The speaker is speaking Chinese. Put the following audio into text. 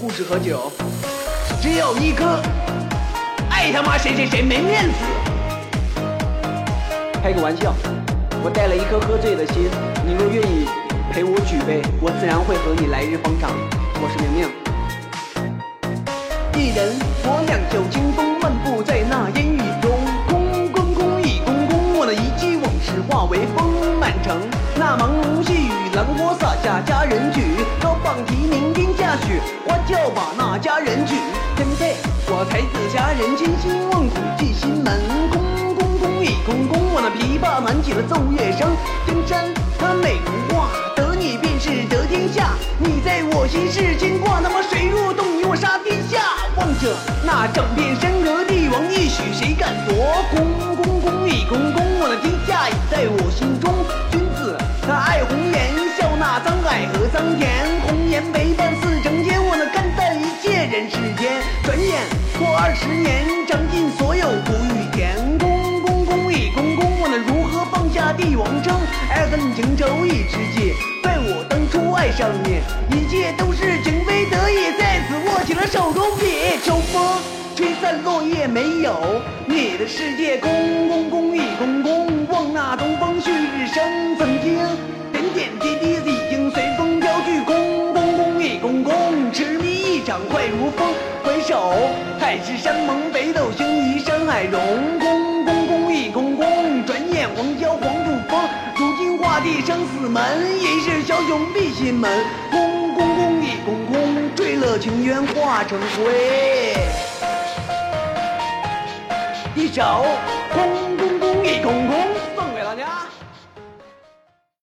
故事和酒，只有一颗，爱他妈谁谁谁没面子。开个玩笑，我带了一颗喝醉的心，你若愿意陪我举杯，我自然会和你来日方长。我是明明。一人我两袖清风，漫步在那烟雨中，空空空一空空，我那一记往事化为风，满城那朦胧细雨，兰花洒下佳人曲，高放提名天下雪，花轿把那佳人娶。天配我才子佳人，千辛万苦进心门，空空空一空空，我那琵琶弹起了奏乐声，江山它美如画，得你便是得天下，你在我心是牵挂，那么谁若动你，我杀天下。望着那整片山河，帝王一许谁敢夺？人世间。转眼过二十年，尝尽所有苦与甜。空空空一空空，我那如何放下帝王称？爱恨情仇一直记，怪我当初爱上你，一切都是情非得已，在此握起了手中笔。秋风吹散落叶，没有你的世界，空空空一空空。望那东方旭日升，曾经点点滴滴已经随风飘去，空空空一空空。痴迷一场快如风，回首海誓山盟，北斗星移山海融。空空空一空空，转眼黄萧黄土风。如今画地生死门，一世枭雄闭心门。空空空一空空，坠了情缘化成灰。一首空